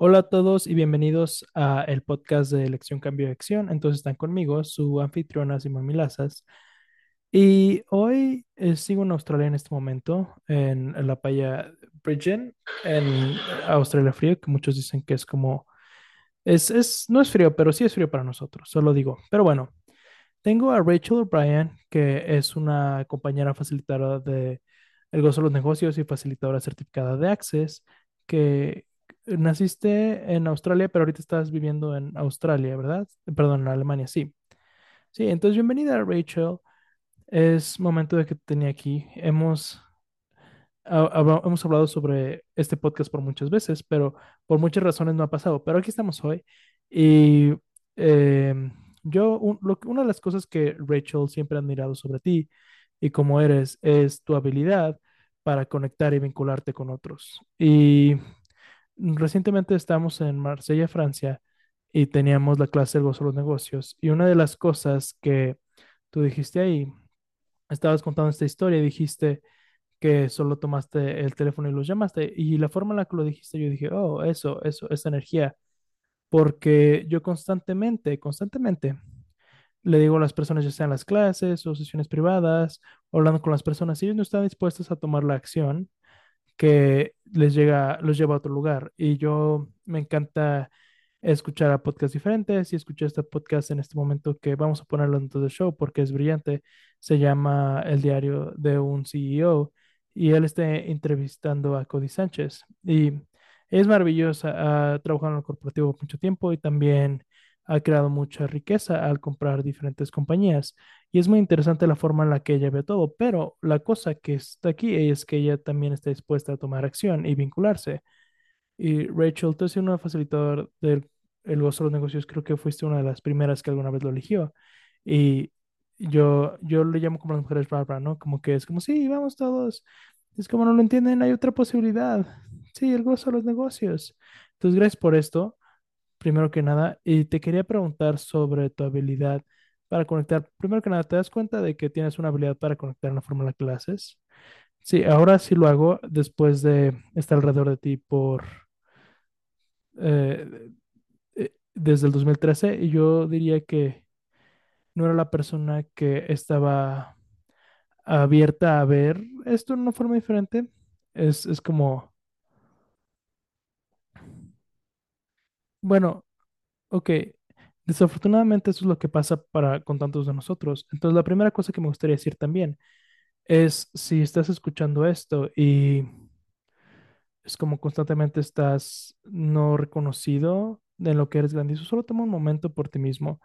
Hola a todos y bienvenidos a el podcast de Elección Cambio de Acción. Entonces están conmigo su anfitriona Simón Milazas. Y hoy eh, sigo en Australia en este momento, en, la playa Bridgen, en Australia frío, que muchos dicen que es como, es, es, no es frío, pero sí es frío para nosotros, solo digo. Pero bueno, tengo a Rachel O'Brien, que es una compañera facilitadora de El Gozo de los Negocios y facilitadora certificada de Access, que naciste en Australia, pero ahorita estás viviendo en Australia, ¿verdad? Perdón, en Alemania, sí. Sí, entonces bienvenida Rachel. Es momento de que te tenía aquí. Hemos, hemos hablado sobre este podcast por muchas veces, pero por muchas razones no ha pasado. Pero aquí estamos hoy. Y em, yo, una de las cosas que Rachel siempre ha admirado sobre ti y cómo eres es tu habilidad para conectar y vincularte con otros. Y recientemente estamos en Marsella, Francia, y teníamos la clase de los negocios. Y una de las cosas que tú dijiste ahí, estabas contando esta historia y dijiste que solo tomaste el teléfono y los llamaste. Y la forma en la que lo dijiste, yo dije, oh, eso, eso, esa energía. Porque yo constantemente, constantemente le digo a las personas, ya sean las clases o sesiones privadas, hablando con las personas, si ellos no están dispuestos a tomar la acción, que les llega, los lleva a otro lugar. Y yo me encanta escuchar a podcasts diferentes y escuché este podcast en este momento que vamos a ponerlo en todo el show porque es brillante. Se llama El diario de un CEO y él está entrevistando a Cody Sánchez. Y es maravillosa, ha en el corporativo mucho tiempo y también ha creado mucha riqueza al comprar diferentes compañías. Y es muy interesante la forma en la que ella ve todo, pero la cosa que está aquí es que ella también está dispuesta a tomar acción y vincularse. Y Rachel, tú has sido una facilitadora del el gozo de los negocios, creo que fuiste una de las primeras que alguna vez lo eligió. Y yo, yo le llamo como las mujeres Barbara, ¿no? Como que es como, sí, vamos todos. Es como no lo entienden, hay otra posibilidad. Sí, el gozo de los negocios. Entonces, gracias por esto primero que nada, y te quería preguntar sobre tu habilidad para conectar. Primero que nada, ¿te das cuenta de que tienes una habilidad para conectar en la fórmula clases? Sí, ahora sí lo hago después de estar alrededor de ti por eh, eh, desde el 2013 y yo diría que no era la persona que estaba abierta a ver esto en una forma diferente. Es, es como, bueno, Ok, desafortunadamente eso es lo que pasa para con tantos de nosotros. Entonces, la primera cosa que me gustaría decir también es si estás escuchando esto y es como constantemente estás no reconocido de lo que eres grandioso, solo toma un momento por ti mismo.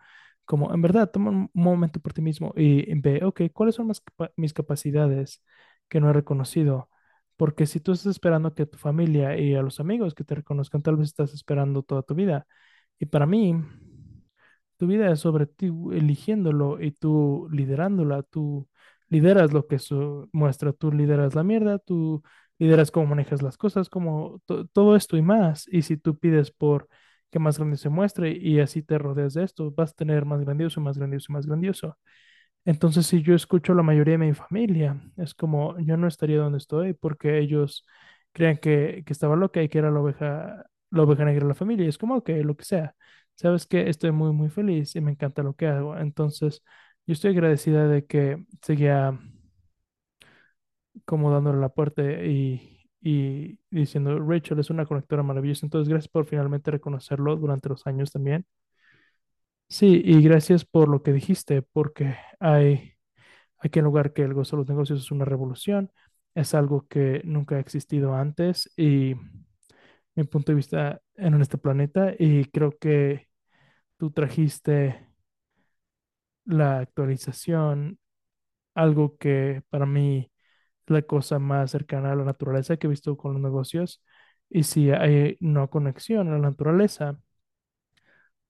Como en verdad, toma un momento por ti mismo y ve, ok, ¿cuáles son mis capacidades que no he reconocido? Porque si tú estás esperando que tu familia y a los amigos que te reconozcan, tal vez estás esperando toda tu vida. Y para mí, tu vida es sobre ti eligiéndolo y tú liderándola. Tú lideras lo que eso muestra. Tú lideras la mierda, tú lideras cómo manejas las cosas, como todo esto y más. Y si tú pides por que más grande se muestre y así te rodeas de esto, vas a tener más grandioso, más grandioso, más grandioso. Entonces, si yo escucho a la mayoría de mi familia, es como yo no estaría donde estoy porque ellos crean que, que estaba loca y que era la oveja lo oveja negra de la familia. Es como, que lo que sea. Sabes que estoy muy, muy feliz y me encanta lo que hago. Entonces, yo estoy agradecida de que seguía como dándole la puerta y, y diciendo, Rachel es una conectora maravillosa. Entonces, gracias por finalmente reconocerlo durante los años también. Sí, y gracias por lo que dijiste, porque hay aquí en lugar que el gozo de los negocios es una revolución, es algo que nunca ha existido antes y mi punto de vista en este planeta y creo que tú trajiste la actualización, algo que para mí es la cosa más cercana a la naturaleza que he visto con los negocios Y si hay no conexión en la naturaleza,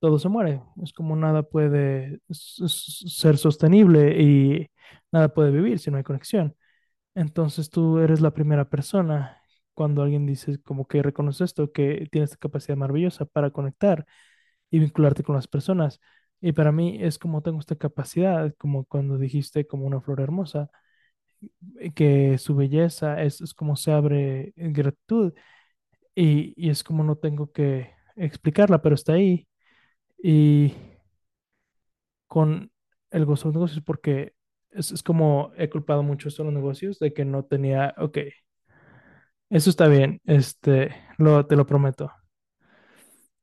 todo se muere. Es como nada puede ser sostenible y nada puede vivir si no hay conexión. Entonces tú eres la primera persona cuando alguien dice como que reconoce esto, que tiene esta capacidad maravillosa para conectar y vincularte con las personas. Y para mí es como tengo esta capacidad, como cuando dijiste como una flor hermosa, eh, que su belleza es, es como se abre en gratitud y, y es como no tengo que explicarla, pero está ahí. Y con el gozo de los negocios, porque es, es como he culpado mucho esto a los negocios de que no tenía, ok, eso está bien, este, te lo prometo.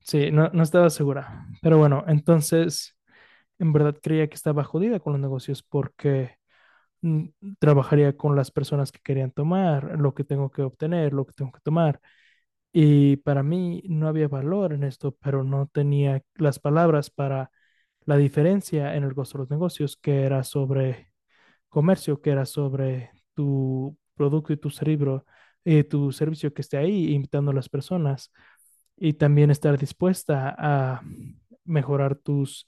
Sí, no, no estaba segura. Pero bueno, entonces, en verdad creía que estaba jodida con los negocios porque mm, trabajaría con las personas que querían tomar, lo que tengo que obtener, lo que tengo que tomar. Y para mí no había valor en esto, pero no tenía las palabras para la diferencia en el gozo de los negocios, que era sobre comercio, que era sobre tu producto y tu cerebro, eh, tu servicio que esté ahí, invitando a las personas y también estar dispuesta a mejorar tus,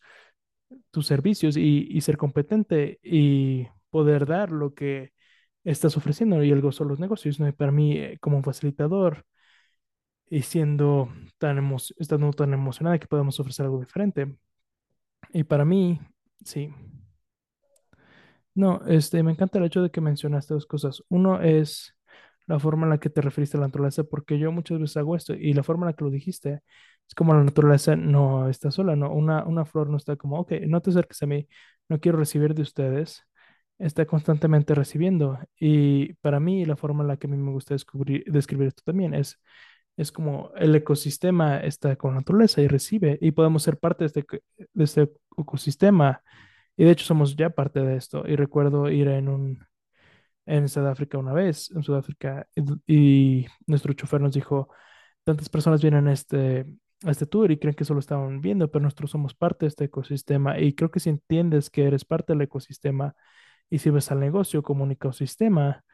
tus servicios y, y ser competente y poder dar lo que estás ofreciendo y el gozo de los negocios, ¿no? Y para mí, eh, como facilitador y siendo tan emo estando tan emocionada que podemos ofrecer algo diferente. Y para mí, sí. No, este, me encanta el hecho de que mencionaste dos cosas. Uno es la forma en la que te referiste a la naturaleza, porque yo muchas veces hago esto y la forma en la que lo dijiste es como la naturaleza no está sola, no, una, una flor no está como, ok, no te acerques a mí, no quiero recibir de ustedes, está constantemente recibiendo. Y para mí la forma en la que a mí me gusta descubrir, describir esto también es, es como el ecosistema está con la naturaleza y recibe y podemos ser parte de este, de este ecosistema y de hecho somos ya parte de esto. Y recuerdo ir en un en Sudáfrica una vez, en Sudáfrica, y, y nuestro chofer nos dijo, tantas personas vienen a este, a este tour y creen que solo estaban viendo, pero nosotros somos parte de este ecosistema. Y creo que si entiendes que eres parte del ecosistema y sirves al negocio como un ecosistema,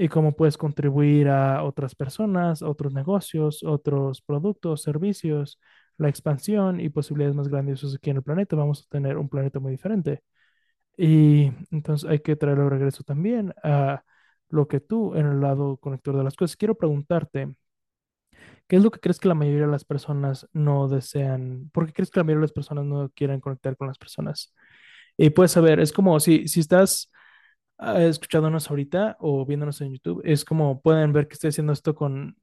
y cómo puedes contribuir a otras personas, otros negocios, otros productos, servicios, la expansión y posibilidades más grandiosas aquí en el planeta, vamos a tener un planeta muy diferente. Y entonces hay que traerlo de regreso también a lo que tú en el lado conector de las cosas. Quiero preguntarte, ¿qué es lo que crees que la mayoría de las personas no desean? ¿Por qué crees que la mayoría de las personas no quieren conectar con las personas? Y puedes saber, es como si, si estás escuchándonos ahorita o viéndonos en YouTube, es como pueden ver que estoy haciendo esto con,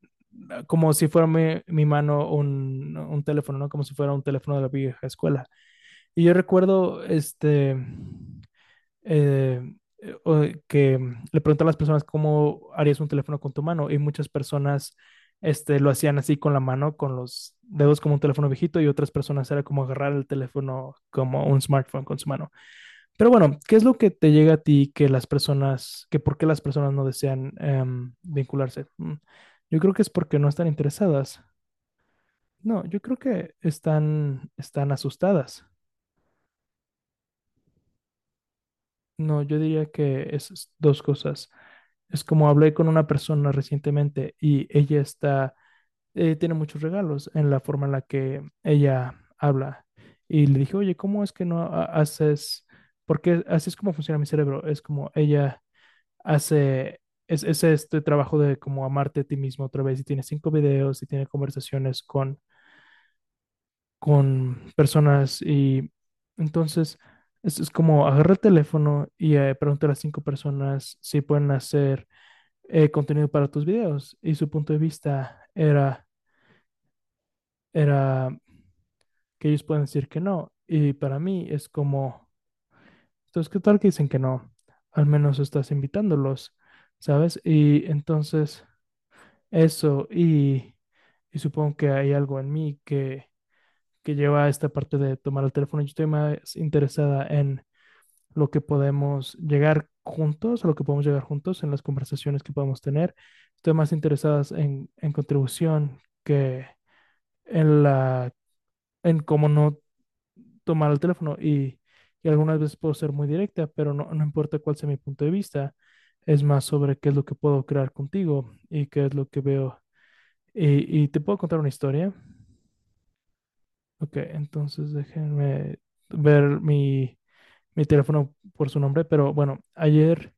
ah, como si fuera mi, mano un, un teléfono, ¿no? Como si fuera un teléfono de la vieja escuela. Y yo recuerdo, este, eh, que le pregunté a las personas cómo harías un teléfono con tu mano y muchas personas, este, lo hacían así con la mano, con los dedos como un teléfono viejito y otras personas era como agarrar el teléfono como un smartphone con su mano. Pero bueno, ¿qué es lo que te llega a ti que las personas, que por qué las personas no desean em, vincularse? Mm, Yo creo que es porque no están interesadas. No, yo creo que están, están asustadas. No, yo diría que es dos cosas. Es como hablé con una persona recientemente y ella está, eh, tiene muchos regalos en la forma en la que ella habla. Y le dije, oye, ¿cómo es que no ha- haces? Porque así es como funciona mi cerebro. Es como ella hace, es, es este trabajo de como amarte a ti mismo otra vez y tiene cinco videos y tiene conversaciones con, con personas y entonces es, es como agarra el teléfono y eh, pregunta a cinco personas si pueden hacer eh, contenido para tus videos y su punto de vista era, era que ellos pueden decir que no y para mí es como, entonces, ¿qué tal que dicen que no? Al menos estás invitándolos, ¿sabes? Y entonces eso y, y supongo que hay algo en mí que, que lleva a esta parte de tomar el teléfono. Yo estoy más interesada en lo que podemos llegar juntos, a lo que podemos llegar juntos en las conversaciones que podemos tener. Estoy más interesada en, en contribución que en la, en cómo no tomar el teléfono y, y algunas veces puedo ser muy directa, pero no, no importa cuál sea mi punto de vista, es más sobre qué es lo que puedo crear contigo y qué es lo que veo Y, te puedo contar una historia. Ok, entonces déjenme ver mi, mi teléfono por su nombre, pero bueno, ayer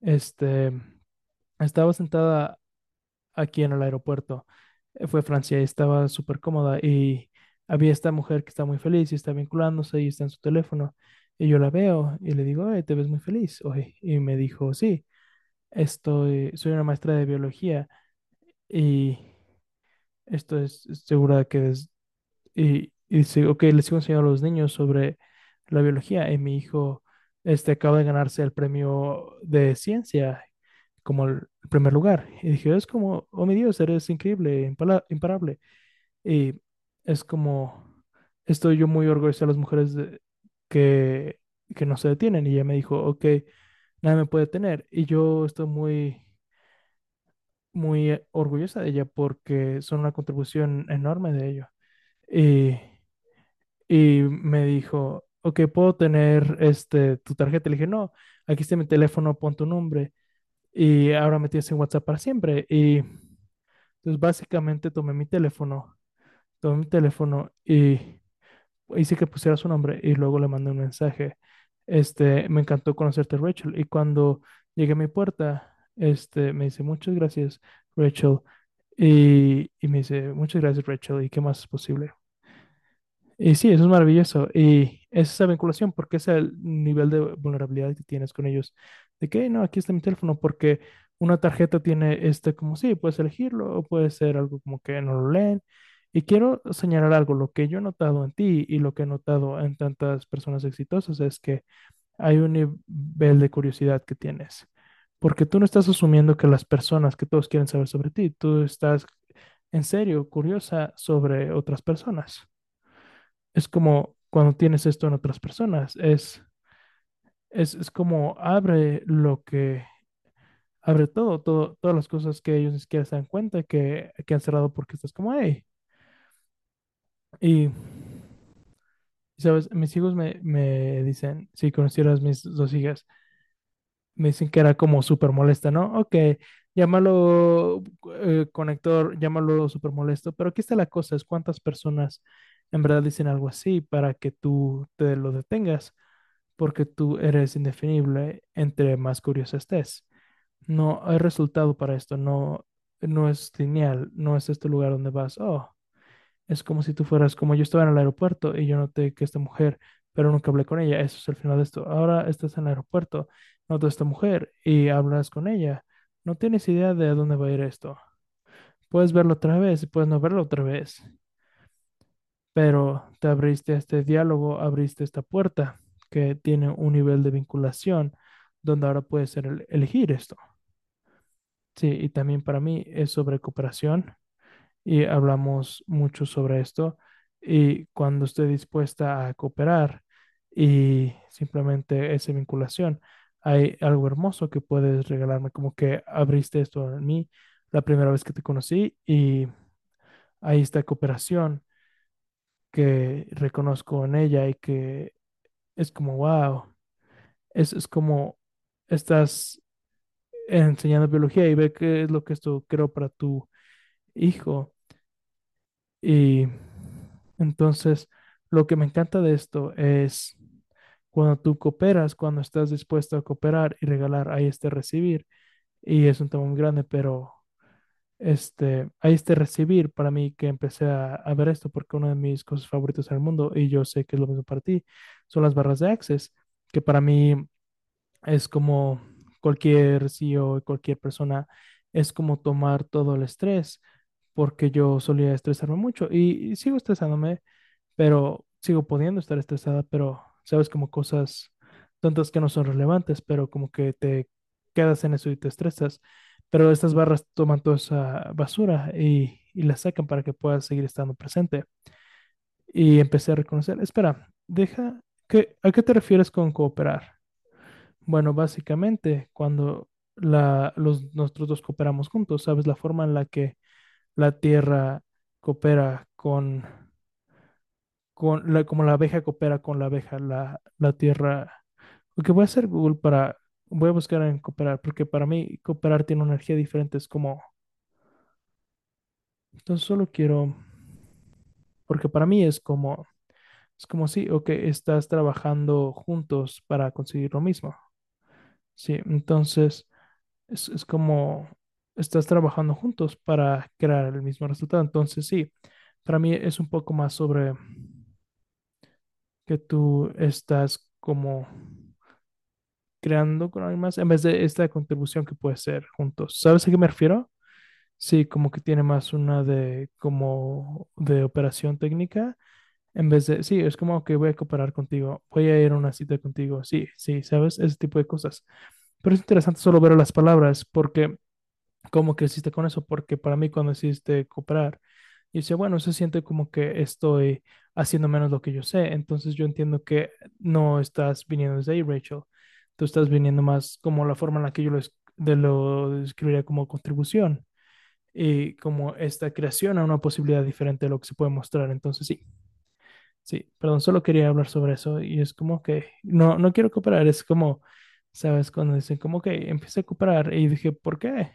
este, estaba sentada aquí en el aeropuerto. Fue Francia y estaba súper cómoda y había esta mujer que está muy feliz y está vinculándose y está en su teléfono. Y yo la veo y le digo, "Ay, te ves muy feliz hoy. Y me dijo, sí, estoy, soy una maestra de biología y esto es segura que es... Y, y dice, ok, les sigo enseñando a los niños sobre la biología y mi hijo este, acaba de ganarse el premio de ciencia como el primer lugar. Y dije, es como, oh mi Dios, eres increíble, impala- imparable. Y es como, estoy yo muy orgulloso de las mujeres que, que no se detienen. Y ella me dijo, ok, nada me puede detener. Y yo estoy muy, muy orgullosa de ella porque son una contribución enorme de ello. Y, y me dijo, ok, ¿puedo tener este, tu tarjeta? Le dije, no, aquí está mi teléfono, pon tu nombre. Y ahora me tienes en WhatsApp para siempre. Y entonces básicamente tomé mi teléfono, tomé mi teléfono y hice que pusiera su nombre y luego le mandé un mensaje. Este, me encantó conocerte, Rachel. Y cuando llegué a mi puerta, este, me dice, muchas gracias, Rachel. Y, y me dice, muchas gracias, Rachel. ¿Y qué más es posible? Y sí, eso es maravilloso. Y es esa vinculación, porque es el nivel de vulnerabilidad que tienes con ellos. De que, no, aquí está mi teléfono, porque una tarjeta tiene este como sí, puedes elegirlo, o puede ser algo como que no lo leen. Y quiero señalar algo, lo que yo he notado en ti y lo que he notado en tantas personas exitosas es que hay un nivel de curiosidad que tienes. Porque tú no estás asumiendo que las personas, que todos quieren saber sobre ti, tú estás en serio curiosa sobre otras personas. Es como cuando tienes esto en otras personas, es, es, es como abre lo que, abre todo, todo, todas las cosas que ellos ni siquiera se dan cuenta que, que han cerrado porque estás como, hey. Y, ¿sabes? Mis hijos me, me dicen, si conocieras mis dos hijas, me dicen que era como súper molesta, ¿no? Ok, llámalo eh, conector, llámalo súper molesto, pero aquí está la cosa, es cuántas personas en verdad dicen algo así para que tú te lo detengas porque tú eres indefinible entre más curioso estés. No hay resultado para esto, no, no es lineal, no es este lugar donde vas, oh, es como si tú fueras, como yo estaba en el aeropuerto y yo noté que esta mujer, pero nunca hablé con ella, eso es el final de esto. Ahora estás en el aeropuerto, notas a esta mujer y hablas con ella, no tienes idea de a dónde va a ir esto. Puedes verlo otra vez y puedes no verlo otra vez pero te abriste este diálogo, abriste esta puerta que tiene un nivel de vinculación donde ahora puedes elegir esto. Sí, y también para mí es sobre cooperación y hablamos mucho sobre esto y cuando estoy dispuesta a cooperar y simplemente esa vinculación, hay algo hermoso que puedes regalarme, como que abriste esto en mí la primera vez que te conocí y ahí está cooperación que reconozco en ella y que es como, wow, es, es como estás enseñando biología y ve qué es lo que esto creo para tu hijo. Y entonces, lo que me encanta de esto es cuando tú cooperas, cuando estás dispuesto a cooperar y regalar, ahí este recibir. Y es un tema muy grande, pero este, ahí este recibir para mí que empecé a, a ver esto porque una de mis cosas favoritas en el mundo, y yo sé que es lo mismo para ti, son las barras de Access, que para mí Es como cualquier CEO, cualquier persona, es como tomar todo el estrés, porque yo solía estresarme mucho y, sigo estresándome, pero sigo pudiendo estar estresada, pero sabes, como cosas tantas que no son relevantes, pero como que te quedas en eso y te estresas. Pero estas barras toman toda esa basura y, y la sacan para que puedas seguir estando presente. Y empecé a reconocer, espera, deja, ¿qué, ¿a qué te refieres con cooperar? Bueno, básicamente, cuando la, los, nosotros dos cooperamos juntos, ¿sabes? La forma en la que la tierra coopera con, con la, como la abeja coopera con la abeja, la, la tierra. Porque voy a hacer Google para, voy a buscar en cooperar, porque para mí cooperar tiene una energía diferente, es como, Entonces solo quiero, porque para mí es como, es como si, ok, estás trabajando juntos para conseguir lo mismo. Sí, entonces es, es como estás trabajando juntos para crear el mismo resultado. Entonces sí, para mí es un poco más sobre que tú estás como creando con alguien más en vez de esta contribución que puede ser juntos. ¿Sabes a qué me refiero? Sí, como que tiene más una de como de operación técnica en vez de, sí, es como que voy a cooperar contigo, voy a ir a una cita contigo, sí, sí, ¿sabes? Ese tipo de cosas. Pero es interesante solo ver las palabras porque cómo creciste con eso, porque para mí cuando decidiste cooperar, yo decía, bueno, se siente como que estoy haciendo menos lo que yo sé, entonces yo entiendo que no estás viniendo desde ahí, Rachel, tú estás viniendo más como la forma en la que yo lo, de lo describiría como contribución y como esta creación a una posibilidad diferente de lo que se puede mostrar, entonces sí. Sí, perdón, solo quería hablar sobre eso y es como que no, no quiero cooperar, es como, ¿sabes? Cuando dicen como que empecé a cooperar y dije, ¿por qué?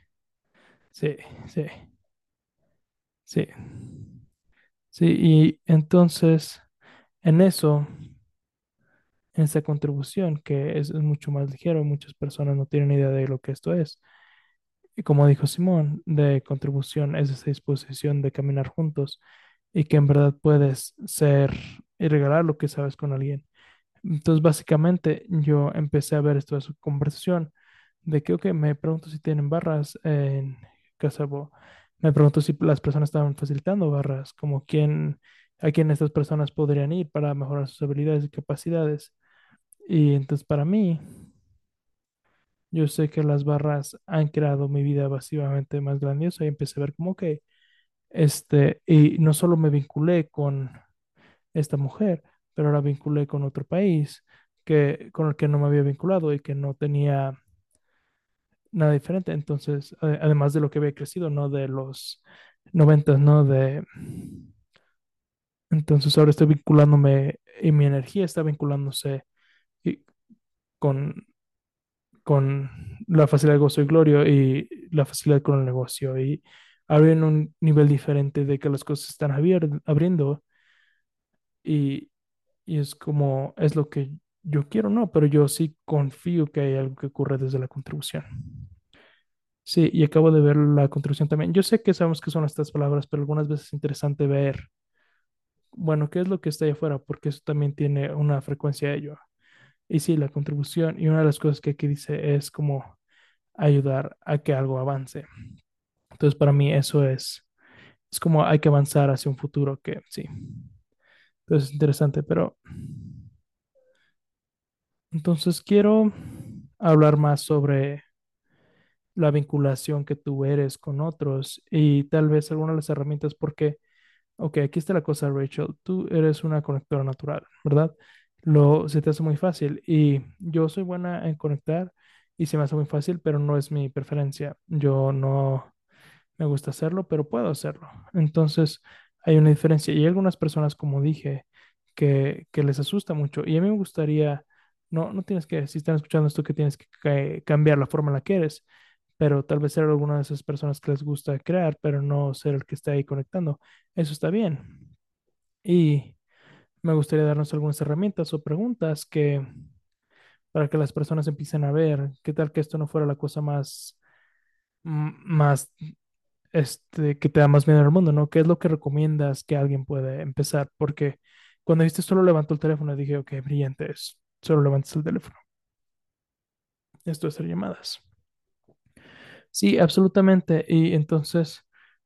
Sí, sí, sí, sí, y entonces en eso, en esa contribución que es, mucho más ligero, muchas personas no tienen idea de lo que esto es. Y como dijo Simón, de contribución es esa disposición de caminar juntos y que en verdad puedes ser y regalar lo que sabes con alguien. Entonces, básicamente, yo empecé a ver esto de su conversación, de que, ok, me pregunto si tienen barras en Me pregunto si las personas estaban facilitando barras, como quién, a quién estas personas podrían ir para mejorar sus habilidades y capacidades. Y entonces, para mí, yo sé que las barras han creado mi vida básicamente más grandiosa y empecé a ver como que, este, y no solo me vinculé con esta mujer, pero la vinculé con otro país que, con el que no me había vinculado y que no tenía nada diferente. Entonces, ade- además de lo que había crecido, ¿no? De los noventas, ¿no? De... Entonces ahora estoy vinculándome y mi energía está vinculándose con, con la facilidad de gozo y gloria y la facilidad con el negocio y ahora un nivel diferente de que las cosas están abriendo y, y es como, es lo que yo quiero, no, pero yo sí confío que hay algo que ocurre desde la contribución. Sí, y acabo de ver la contribución también. Yo sé que sabemos que son estas palabras, pero algunas veces es interesante ver, bueno, qué es lo que está ahí afuera, porque eso también tiene una frecuencia de ello. Y sí, la contribución, y una de las cosas que aquí dice es como ayudar a que algo avance. Entonces, para mí eso es, es como hay que avanzar hacia un futuro que sí. Entonces, es interesante, pero entonces quiero hablar más sobre la vinculación que tú eres con otros y tal vez algunas de las herramientas, porque, ok, aquí está la cosa, Rachel, tú eres una conectora natural, ¿verdad? Lo, se te hace muy fácil y yo soy buena en conectar y se me hace muy fácil, pero no es mi preferencia. Yo no me gusta hacerlo, pero puedo hacerlo. Entonces, hay una diferencia y hay algunas personas, como dije, que, que les asusta mucho y a mí me gustaría... No, no tienes que, si están escuchando esto, que tienes que ca- cambiar la forma en la que eres pero tal vez ser alguna de esas personas que les gusta crear, pero no ser el que está ahí conectando. Eso está bien. Y me gustaría darnos algunas herramientas o preguntas que para que las personas empiecen a ver qué tal que esto no fuera la cosa más, más, este, que te da más miedo en el mundo, ¿no? ¿Qué es lo que recomiendas que alguien puede empezar? Porque cuando dijiste solo levantó el teléfono, dije, ok, brillante es, solo levantas el teléfono. Esto es hacer llamadas. Sí, absolutamente. Y entonces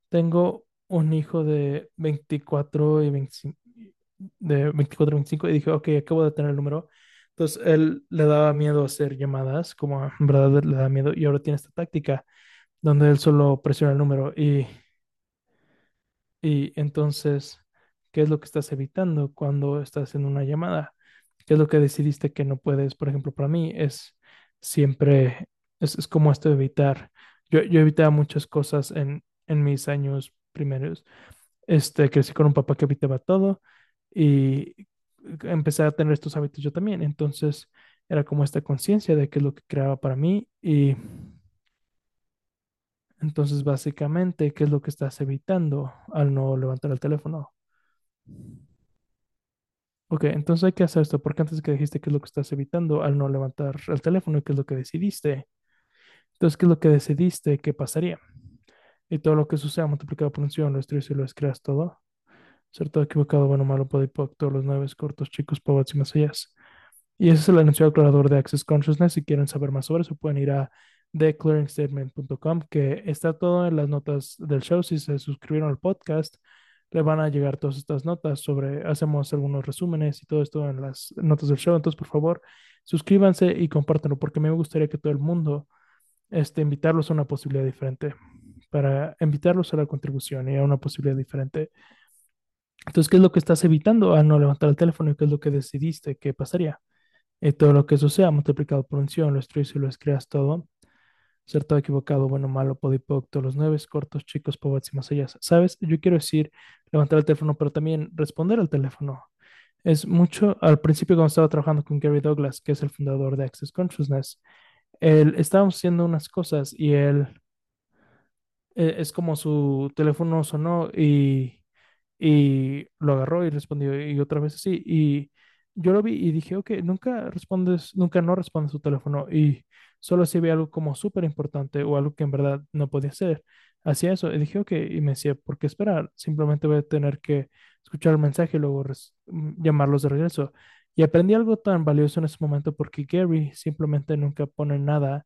tengo un hijo de 24 y 25, de 24 y 25 y dije, ok, acabo de tener el número. Entonces él le daba miedo hacer llamadas, como en verdad le da miedo, y ahora tiene esta táctica donde él solo presiona el número y y entonces, ¿qué es lo que estás evitando cuando estás en una llamada? ¿Qué es lo que decidiste que no puedes? Por ejemplo, para mí es siempre, es, es como esto de evitar. Yo, yo evitaba muchas cosas en, en mis años primeros. Este, crecí con un papá que evitaba todo y empecé a tener estos hábitos yo también. Entonces, era como esta conciencia de qué es lo que creaba para mí y Entonces, básicamente, ¿qué es lo que estás evitando al no levantar el teléfono? Ok, entonces hay que hacer esto, porque antes que dijiste qué es lo que estás evitando al no levantar el teléfono y qué es lo que decidiste. Entonces, ¿qué es lo que decidiste que pasaría? Y todo lo que suceda multiplicado por un cero, lo destruyes y lo descreas todo. Ser todo equivocado, bueno, malo, podipoc, todos los nueve cortos, chicos, pobots y más allá. Y ese es el anuncio aclarador de Access Consciousness. Si quieren saber más sobre eso, pueden ir a theclearingstatement.com, que está todo en las notas del show. Si se suscribieron al podcast, le van a llegar todas estas notas sobre, hacemos algunos resúmenes y todo esto en las notas del show. Entonces, por favor, suscríbanse y compártanlo, porque me gustaría que todo el mundo, este, invitarlos a una posibilidad diferente, para invitarlos a la contribución y a una posibilidad diferente. Entonces, ¿qué es lo que estás evitando al no levantar el teléfono y qué es lo que decidiste que pasaría? Y todo lo que eso sea multiplicado por un sion, lo destruyes y lo descreas todo. Todo equivocado, bueno, malo, podipoc, todos los nueve, cortos, chicos, pobots y más allá. ¿Sabes? Yo quiero decir levantar el teléfono, pero también responder al teléfono. Es mucho, al principio cuando estaba trabajando con Gary Douglas, que es el fundador de Access Consciousness, él, estábamos haciendo unas cosas y él, eh, es como su teléfono sonó y y lo agarró y respondió y otra vez así. Y yo lo vi y dije, ok, nunca respondes, nunca no responde su teléfono y solo si ve algo como súper importante o algo que en verdad no podía hacer. Hacía eso y dije, ok, y me decía, ¿por qué esperar? Simplemente voy a tener que escuchar el mensaje y luego mm, llamarlos de regreso. Y aprendí algo tan valioso en ese momento porque Gary simplemente nunca pone nada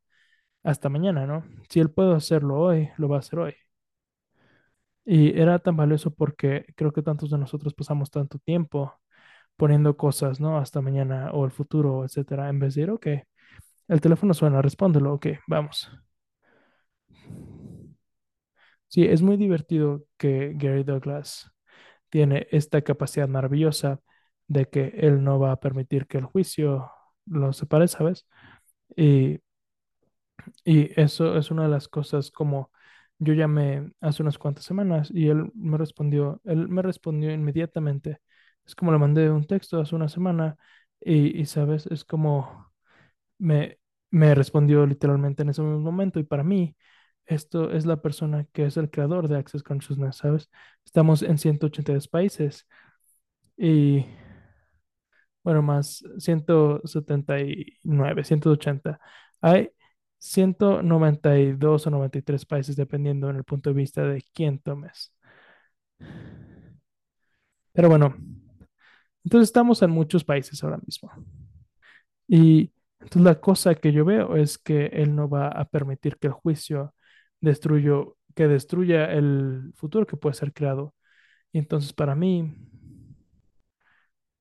hasta mañana, ¿no? Si él puede hacerlo hoy, lo va a hacer hoy. Y era tan valioso porque creo que tantos de nosotros pasamos tanto tiempo poniendo cosas, ¿no? Hasta mañana o el futuro, etcétera, en vez de decir, ok, el teléfono suena, respóndelo, ok, vamos. Sí, es muy divertido que Gary Douglas tiene esta capacidad maravillosa de que él no va a permitir que el juicio lo separe, ¿sabes? Y, y eso es una de las cosas como yo llamé hace unas cuantas semanas y él me respondió, él me respondió inmediatamente. Es como le mandé un texto hace una semana y, y, sabes, es como me, me respondió literalmente en ese mismo momento y para mí esto es la persona que es el creador de Access Consciousness, ¿sabes? Estamos en 182 países y bueno, más 179, 180. Hay 192 o 93 países, dependiendo en el punto de vista de quién tomes. Pero bueno, entonces estamos en muchos países ahora mismo. Y entonces la cosa que yo veo es que él no va a permitir que el juicio destruyo, que destruya el futuro que puede ser creado. Y entonces para mí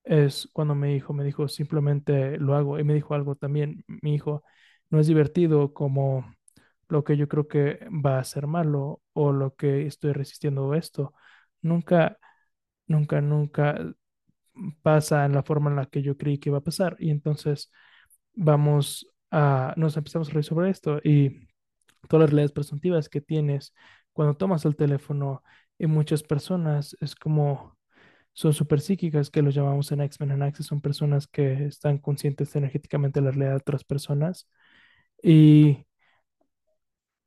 es cuando mi hijo me dijo simplemente lo hago y me dijo algo también mi hijo no es divertido como lo que yo creo que va a ser malo o lo que estoy resistiendo esto. Nunca, nunca, nunca pasa en la forma en la que yo creí que iba a pasar. Y entonces vamos a, nos empezamos a reír sobre esto y todas las realidades presuntivas que tienes cuando tomas el teléfono y muchas personas es como son súper psíquicas que los llamamos en X-Men and Access, son personas que están conscientes energéticamente de la realidad de otras personas y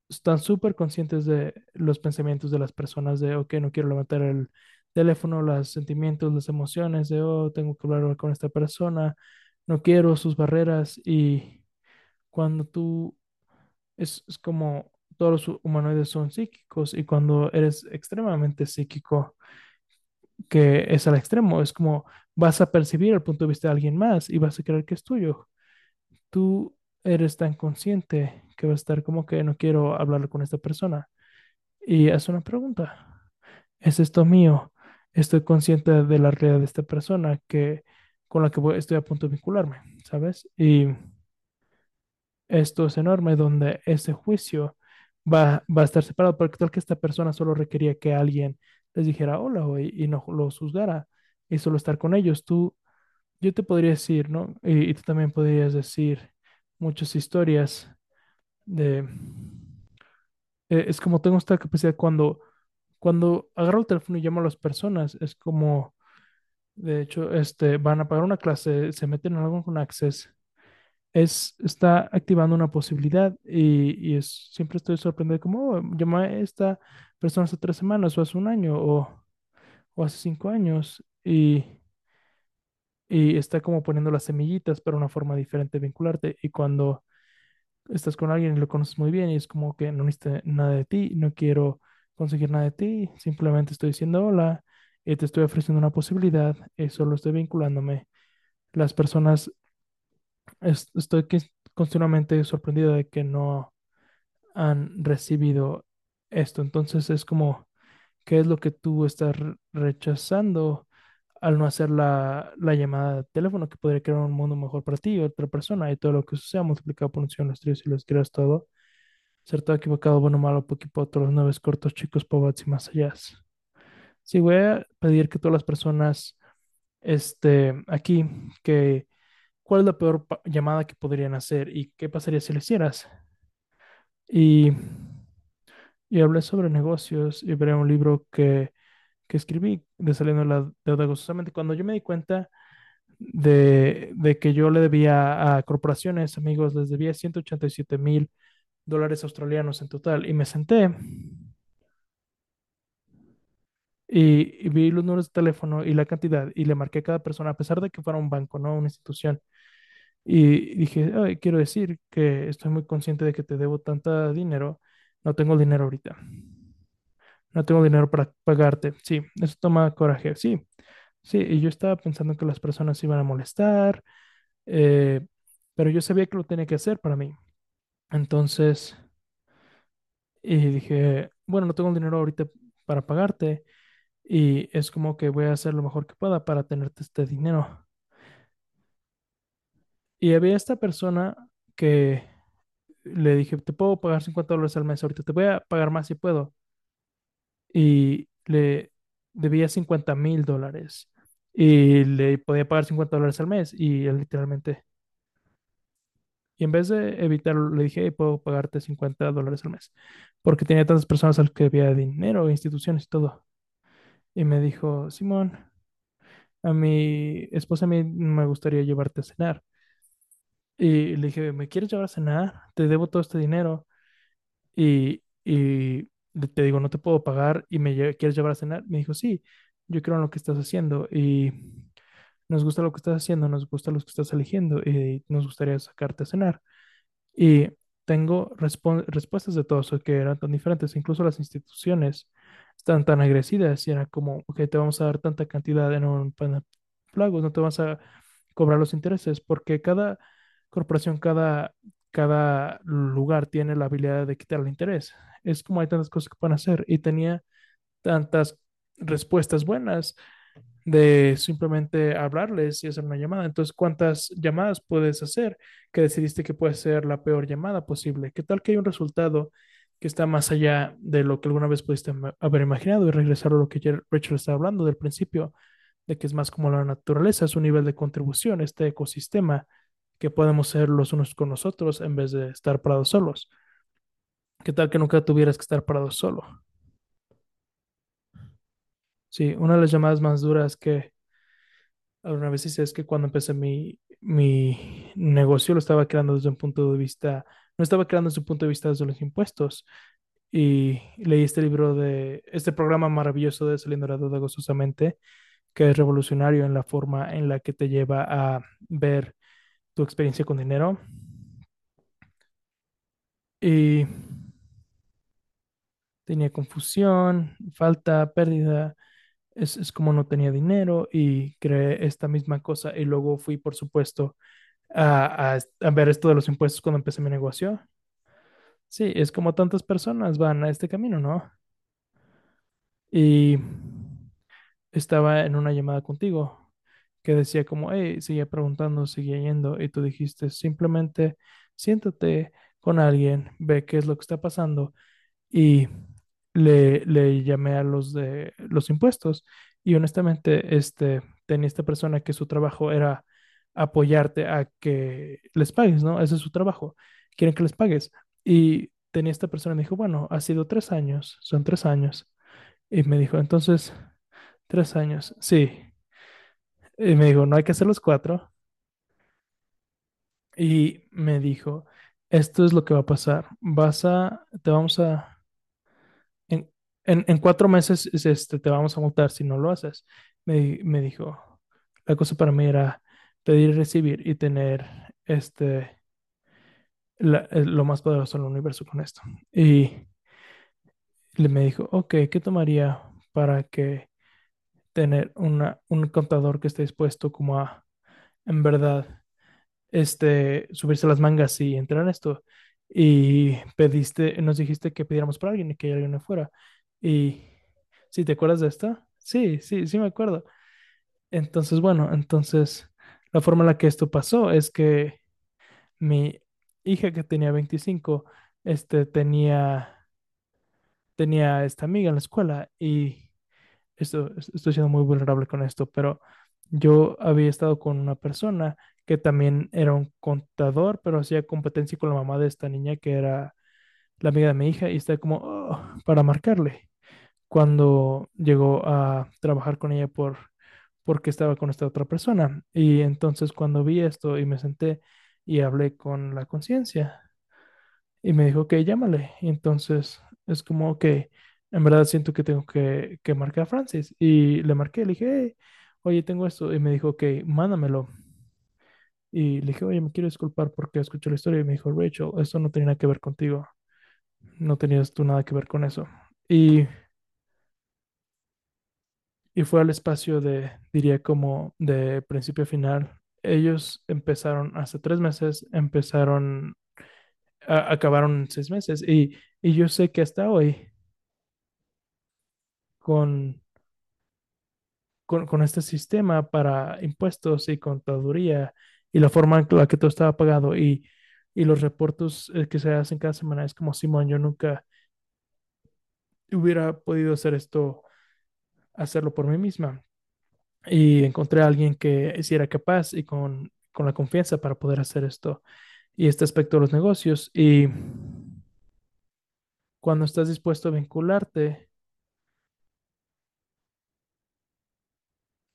están súper conscientes de los pensamientos de las personas de, ok, no quiero levantar el teléfono, los sentimientos, las emociones de, oh, tengo que hablar con esta persona, no quiero sus barreras. Y cuando tú, es, es como todos los humanoides son psíquicos y cuando eres extremadamente psíquico, que es al extremo, es como vas a percibir el punto de vista de alguien más y vas a creer que es tuyo. Tú eres tan consciente que va a estar como que no quiero hablar con esta persona. Y hace una pregunta. ¿Es esto mío? Estoy consciente de la realidad de esta persona que con la que estoy a punto de vincularme, ¿sabes? Y esto es enorme donde ese juicio va, va a estar separado porque tal que esta persona solo requería que alguien les dijera hola y, y no los juzgara y solo estar con ellos. Tú, yo te podría decir, ¿no? Y, y tú también podrías decir, muchas historias de... Eh, es como tengo esta capacidad cuando, cuando agarro el teléfono y llamo a las personas, es como, de hecho, este, van a pagar una clase, se meten en algo con Access es, está activando una posibilidad y, y es, siempre estoy sorprendido como, oh, llamé a esta persona hace tres semanas o hace un año o, o hace cinco años y, y está como poniendo las semillitas para una forma diferente de vincularte y cuando estás con alguien y lo conoces muy bien y es como que no necesito nada de ti, no quiero conseguir nada de ti, simplemente estoy diciendo hola y te estoy ofreciendo una posibilidad y solo estoy vinculándome. Las personas, es- estoy continuamente sorprendido de que no han recibido esto. Entonces es como, ¿qué es lo que tú estás re- rechazando al no hacer la, la llamada de teléfono que podría crear un mundo mejor para ti y otra persona y todo lo que sea multiplicado por un los tres y los creas todo? Ser todo equivocado, bueno, malo, poquito, otros nueve cortos, chicos, pobres y más allá. Sí, voy a pedir que todas las personas, este, aquí, que, ¿cuál es la peor llamada que podrían hacer y qué pasaría si lo hicieras? Y, y hablé sobre negocios y veré un libro que, que escribí de Saliendo de la Deuda Gozosamente. Cuando yo me di cuenta de, de que yo le debía a corporaciones, amigos, les debía 187 mil dólares australianos en total y me senté Y, y vi los números de teléfono y la cantidad y le marqué a cada persona, a pesar de que fuera un banco, no una institución. Y dije, "Ay, quiero decir que estoy muy consciente de que te debo tanta dinero. No tengo dinero ahorita. No tengo dinero para pagarte. Sí, eso toma coraje. Sí, sí. Y yo estaba pensando que las personas iban a molestar, eh, pero yo sabía que lo tenía que hacer para mí. Entonces, y dije, bueno, no tengo dinero ahorita para pagarte. Y es como que voy a hacer lo mejor que pueda para tenerte este dinero. Y había esta persona que le dije, te puedo pagar 50 dólares al mes, ahorita te voy a pagar más si puedo. Y le debía cincuenta mil dólares. Y le podía pagar 50 dólares al mes. Y él literalmente, y en vez de evitarlo, le dije, "Hey, puedo pagarte 50 dólares al mes. Porque tenía tantas personas al que había dinero, instituciones y todo. Y me dijo, Simón, a mi esposa me gustaría llevarte a cenar. Y le dije, ¿me quieres llevar a cenar? Te debo todo este dinero. Y, y te digo, no te puedo pagar y me lle- quieres llevar a cenar. Me dijo, sí, yo creo en lo que estás haciendo y nos gusta lo que estás haciendo, nos gusta lo que estás eligiendo y nos gustaría sacarte a cenar. Y tengo respuestas de todos que eran tan diferentes, incluso las instituciones están tan agresivas y era como, ok, te vamos a dar tanta cantidad en un plan de pagos, no te vas a cobrar los intereses, porque cada corporación, cada, cada lugar tiene la habilidad de quitar el interés. Es como hay tantas cosas que pueden hacer y tenía tantas respuestas buenas de simplemente hablarles y hacer una llamada. Entonces, ¿cuántas llamadas puedes hacer que decidiste que puede ser la peor llamada posible? ¿Qué tal que hay un resultado que está más allá de lo que alguna vez pudiste haber imaginado y regresar a lo que Rachel estaba hablando del principio, de que es más como la naturaleza, es un nivel de contribución, este ecosistema que podemos ser los unos con los otros en vez de estar parados solos? ¿Qué tal que nunca tuvieras que estar parado solo? Sí, una de las llamadas más duras que Alguna vez hice es que cuando empecé mi, mi negocio lo estaba creando desde un punto de vista, no estaba creando desde un punto de vista desde los impuestos. Y leí este libro de este programa maravilloso de Saliendo de la Duda Gozosamente, que es revolucionario en la forma en la que te lleva a ver tu experiencia con dinero. Y tenía confusión, falta, pérdida. Es, es como no tenía dinero y creé esta misma cosa. Y luego fui, por supuesto, a, a- a ver esto de los impuestos cuando empecé mi negocio. Sí, es como tantas personas van a este camino, ¿no? Y estaba en una llamada contigo que decía como, hey, seguía preguntando, seguía yendo, y tú dijiste, simplemente siéntate con alguien, ve qué es lo que está pasando y le, le llamé a los de los impuestos y honestamente este, tenía esta persona que su trabajo era apoyarte a que les pagues, ¿no? Ese es su trabajo, quieren que les pagues. Y tenía esta persona, me dijo, bueno, ha sido tres años, son tres años. Y me dijo, entonces, tres años, sí. Y me dijo, no hay que hacer los cuatro. y me dijo, esto es lo que va a pasar. Vas a, te vamos a, en, en, cuatro meses es este, te vamos a multar si no lo haces. Me, me dijo, la cosa para mí era pedir y recibir y tener este, eh, lo más poderoso del universo con esto. Y le me dijo, ok, ¿qué tomaría para que tener una, un contador que esté dispuesto como a, en verdad, este, subirse las mangas y entrar en esto? Y pediste, nos dijiste que pidiéramos por alguien y que alguien fuera. Y, ¿sí te acuerdas de esto? Sí, sí, sí me acuerdo. Entonces, bueno, entonces, la forma en la que esto pasó es que mi hija que tenía 25 este, tenía tenía esta amiga en la escuela y esto, es- estoy siendo muy vulnerable con esto, pero yo había estado con una persona que también era un contador, pero hacía competencia con la mamá de esta niña que era la amiga de mi hija y estaba como "Oh", para marcarle cuando llegó a trabajar con ella por porque estaba con esta otra persona. Y entonces cuando vi esto y me senté y hablé con la conciencia, y me dijo, ok, llámale. Y entonces es como, ok, en verdad siento que tengo que, que marcar a Francis. Y le marqué, le dije, "Hey, oye, tengo esto. Y me dijo, ok, mándamelo. Y le dije, oye, me quiero disculpar porque escuché la historia. Y me dijo, Rachel, esto no tenía nada que ver contigo. No tenías tú nada que ver con eso. Y, y fue al espacio de, diría, como de principio a final. Ellos empezaron hace tres meses, empezaron, a- acabaron seis meses. Y, y yo sé que hasta hoy, con con, este sistema para impuestos y contaduría y la forma en la que todo estaba pagado y, y los reportes eh, que se hacen cada semana, es como, Simón, yo nunca hubiera podido hacer esto, hacerlo por mí misma. Y encontré a alguien que sí era capaz y con, con la confianza para poder hacer esto y este aspecto de los negocios. Y cuando estás dispuesto a vincularte,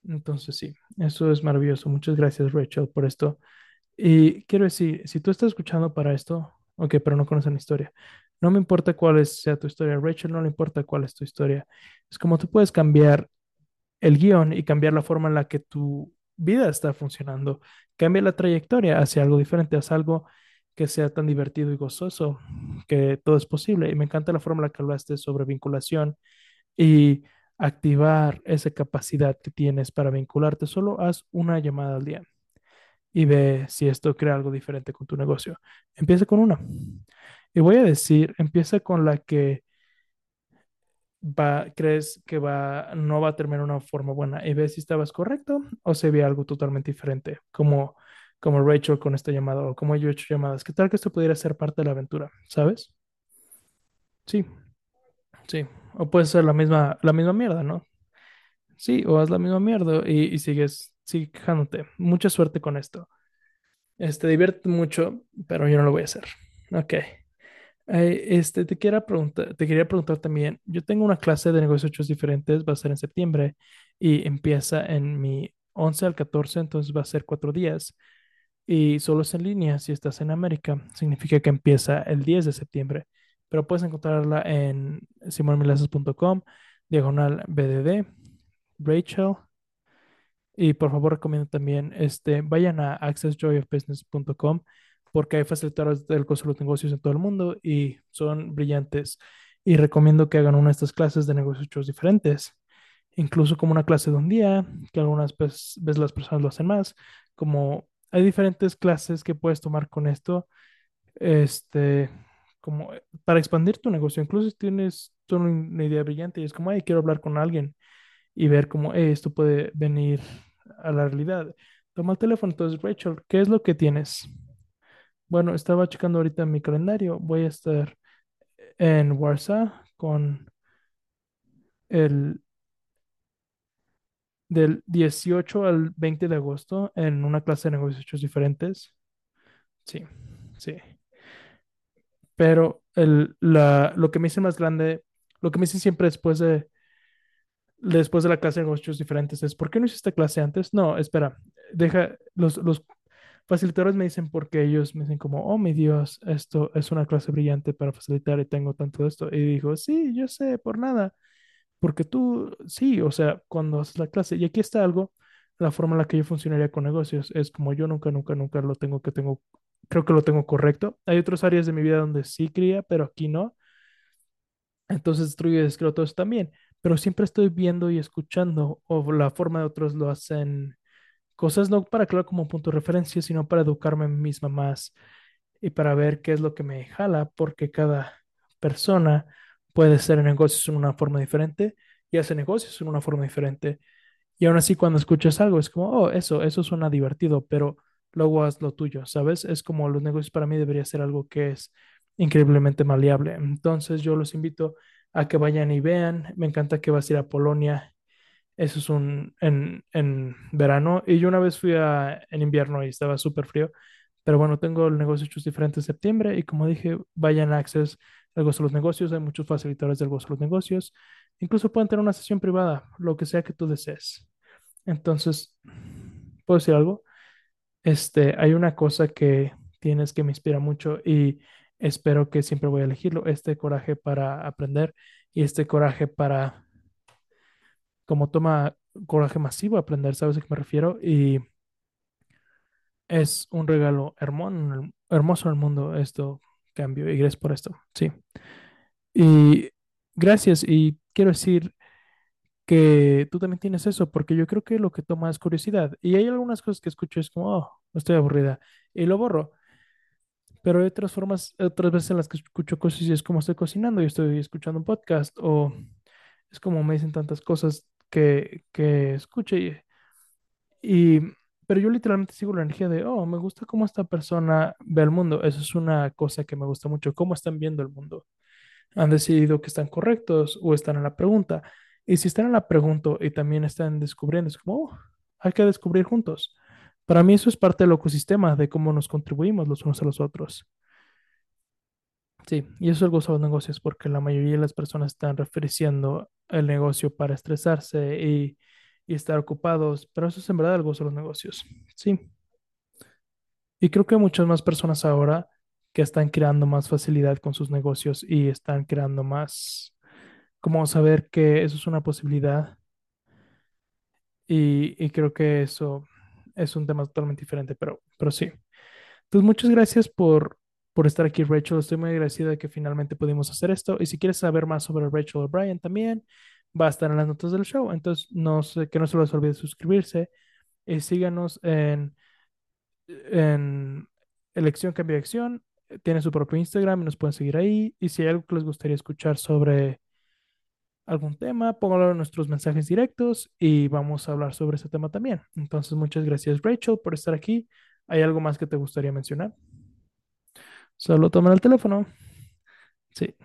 entonces sí, eso es maravilloso. Muchas gracias, Rachel, por esto. Y quiero decir, si tú estás escuchando para esto, ok, pero no conoces mi historia, no me importa cuál es- sea tu historia, Rachel, no le importa cuál es tu historia. Es como tú puedes cambiar el guion y cambiar la forma en la que tu vida está funcionando. Cambia la trayectoria hacia algo diferente, hacia algo que sea tan divertido y gozoso, que todo es posible. Y me encanta la forma en la que hablaste sobre vinculación y activar esa capacidad que tienes para vincularte. Solo haz una llamada al día y ve si esto crea algo diferente con tu negocio. Empieza con una. Y voy a decir, empieza con la que va, crees que va, no va a terminar una forma buena y ve si estabas correcto o se ve algo totalmente diferente, como, como Rachel con esta llamada o como yo he hecho llamadas. ¿Qué tal que esto pudiera ser parte de la aventura? ¿Sabes? Sí, sí. O puede ser la misma, la misma mierda, ¿no? Sí, o haz la misma mierda y, sigues, sigue quejándote. Mucha suerte con esto. Este, divierte mucho, pero yo no lo voy a hacer. Ok. Eh, este, te quería preguntar, te quería preguntar también, yo tengo una clase de negocios diferentes, va a ser en septiembre y empieza en mi 11 al 14, entonces va a ser cuatro días y solo es en línea si estás en América, significa que empieza el 10 de septiembre, pero puedes encontrarla en simonmilaces.com, diagonal BDD, Rachel, y por favor, recomiendo también, este, vayan a accessjoyofbusiness.com porque hay facilitadores del costo de los negocios en todo el mundo y son brillantes. Y recomiendo que hagan una de estas clases de negocios diferentes, incluso como una clase de un día, que algunas veces las personas lo hacen más, como hay diferentes clases que puedes tomar con esto, este, como eh, para expandir tu negocio. Incluso tienes una idea brillante y es como, ay, quiero hablar con alguien y ver cómo "Eh, esto puede venir a la realidad. Toma el teléfono, entonces, Rachel, ¿qué es lo que tienes? Bueno, estaba checando ahorita mi calendario. Voy a estar en Warsaw con el del 18 al 20 de agosto en una clase de negocios diferentes. Sí, sí. Pero el, la, lo que me hice más grande, lo que me hice siempre después de, después de la clase de negocios diferentes es, ¿por qué no hiciste clase antes? No, espera, deja los, los facilitadores me dicen porque ellos me dicen como, oh mi Dios, esto es una clase brillante para facilitar y tengo tanto de esto. Y digo, sí, yo sé, por nada. Porque tú, sí, o sea, cuando haces la clase, y aquí está algo, la forma en la que yo funcionaría con negocios es como yo nunca, nunca, nunca lo tengo que tengo, creo que lo tengo correcto. Hay otras áreas de mi vida donde sí cría, pero aquí no. Entonces destruyo y descreo todo eso también. Pero siempre estoy viendo y escuchando, o la forma de otros lo hacen, cosas no para crear como punto de referencia, sino para educarme misma más y para ver qué es lo que me jala, porque cada persona puede en negocios en una forma diferente y hace negocios en una forma diferente. Y aún así, cuando escuchas algo, es como, oh, eso, eso suena divertido, pero luego haz lo tuyo, ¿sabes? Es como los negocios para mí debería ser algo que es increíblemente maleable. Entonces, yo los invito a que vayan y vean. Me encanta que vas a ir a Polonia. Eso es un en, en verano. Y yo una vez fui en invierno y estaba súper frío. Pero bueno, tengo el negocio hechos diferente en septiembre y como dije, vayan a Access del gozo los negocios. Hay muchos facilitadores del gozo de los negocios. Incluso pueden tener una sesión privada, lo que sea que tú desees. Entonces, ¿puedo decir algo? Este, hay una cosa que tienes que me inspira mucho y espero que siempre voy a elegirlo, este coraje para aprender y este coraje para, como toma coraje masivo aprender, ¿sabes a qué me refiero? Y es un regalo hermoso, hermoso al mundo esto, cambio, y gracias por esto, sí. Y gracias, y quiero decir que tú también tienes eso, porque yo creo que lo que toma es curiosidad. Y hay algunas cosas que escucho, es como, oh, estoy aburrida, y lo borro. Pero hay otras formas, otras veces en las que escucho cosas y es como estoy cocinando y estoy escuchando un podcast, o es como me dicen tantas cosas que, que escucho y, y, pero yo literalmente sigo la energía de, oh, me gusta cómo esta persona ve el mundo. Eso es una cosa que me gusta mucho, cómo están viendo el mundo. Han decidido que están correctos o están en la pregunta. Y si están en la pregunta y también están descubriendo, es como, oh, hay que descubrir juntos. Para mí eso es parte del ecosistema, de cómo nos contribuimos los unos a los otros. Sí, y eso es el gozo de los negocios, porque la mayoría de las personas están refiriendo el negocio para estresarse y, estar ocupados, pero eso es en verdad el gozo de los negocios. Sí. Y creo que hay muchas más personas ahora que están creando más facilidad con sus negocios y están creando más, como saber que eso es una posibilidad. Y creo que eso es un tema totalmente diferente, pero, pero sí. Entonces, muchas gracias por, por estar aquí, Rachel. Estoy muy agradecida de que finalmente pudimos hacer esto. Y si quieres saber más sobre Rachel O'Brien también, va a estar en las notas del show. Entonces, no sé, que no se les olvide suscribirse. Y síganos en, en Elección Cambio de Acción. Tiene su propio Instagram y nos pueden seguir ahí. Y si hay algo que les gustaría escuchar sobre algún tema, póngalo en nuestros mensajes directos y vamos a hablar sobre ese tema también. Entonces, muchas gracias, Rachel, por estar aquí. ¿Hay algo más que te gustaría mencionar? Solo tomen el teléfono. Sí,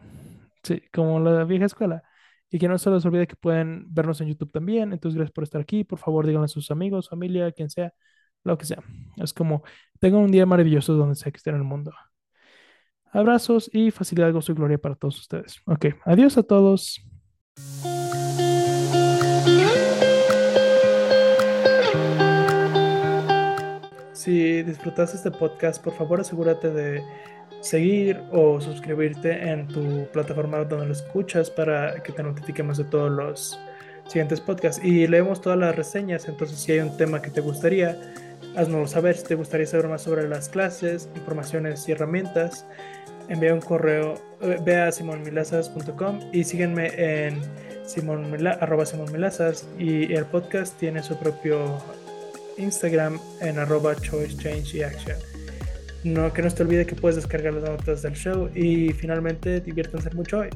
sí, como la vieja escuela. Y que no se les olvide que pueden vernos en YouTube también. Entonces, gracias por estar aquí. Por favor, díganle a sus amigos, familia, quien sea, lo que sea. Es como, tengan un día maravilloso donde sea que estén en el mundo. Abrazos y facilidad, gozo y gloria para todos ustedes. Ok, adiós a todos. Si disfrutaste este podcast, por favor asegúrate de seguir o suscribirte en tu plataforma donde lo escuchas para que te notifiquemos de todos los siguientes podcasts. Y leemos todas las reseñas, entonces si hay un tema que te gustaría, haznoslo saber. Si te gustaría saber más sobre las clases, informaciones y herramientas, envía un correo, eh, ve a simonmilazas.com y síguenme en arroba simonmilazas y el podcast tiene su propio Instagram en arroba choice change y action. No, que no te olvide que puedes descargar las notas del show y finalmente diviértanse mucho hoy.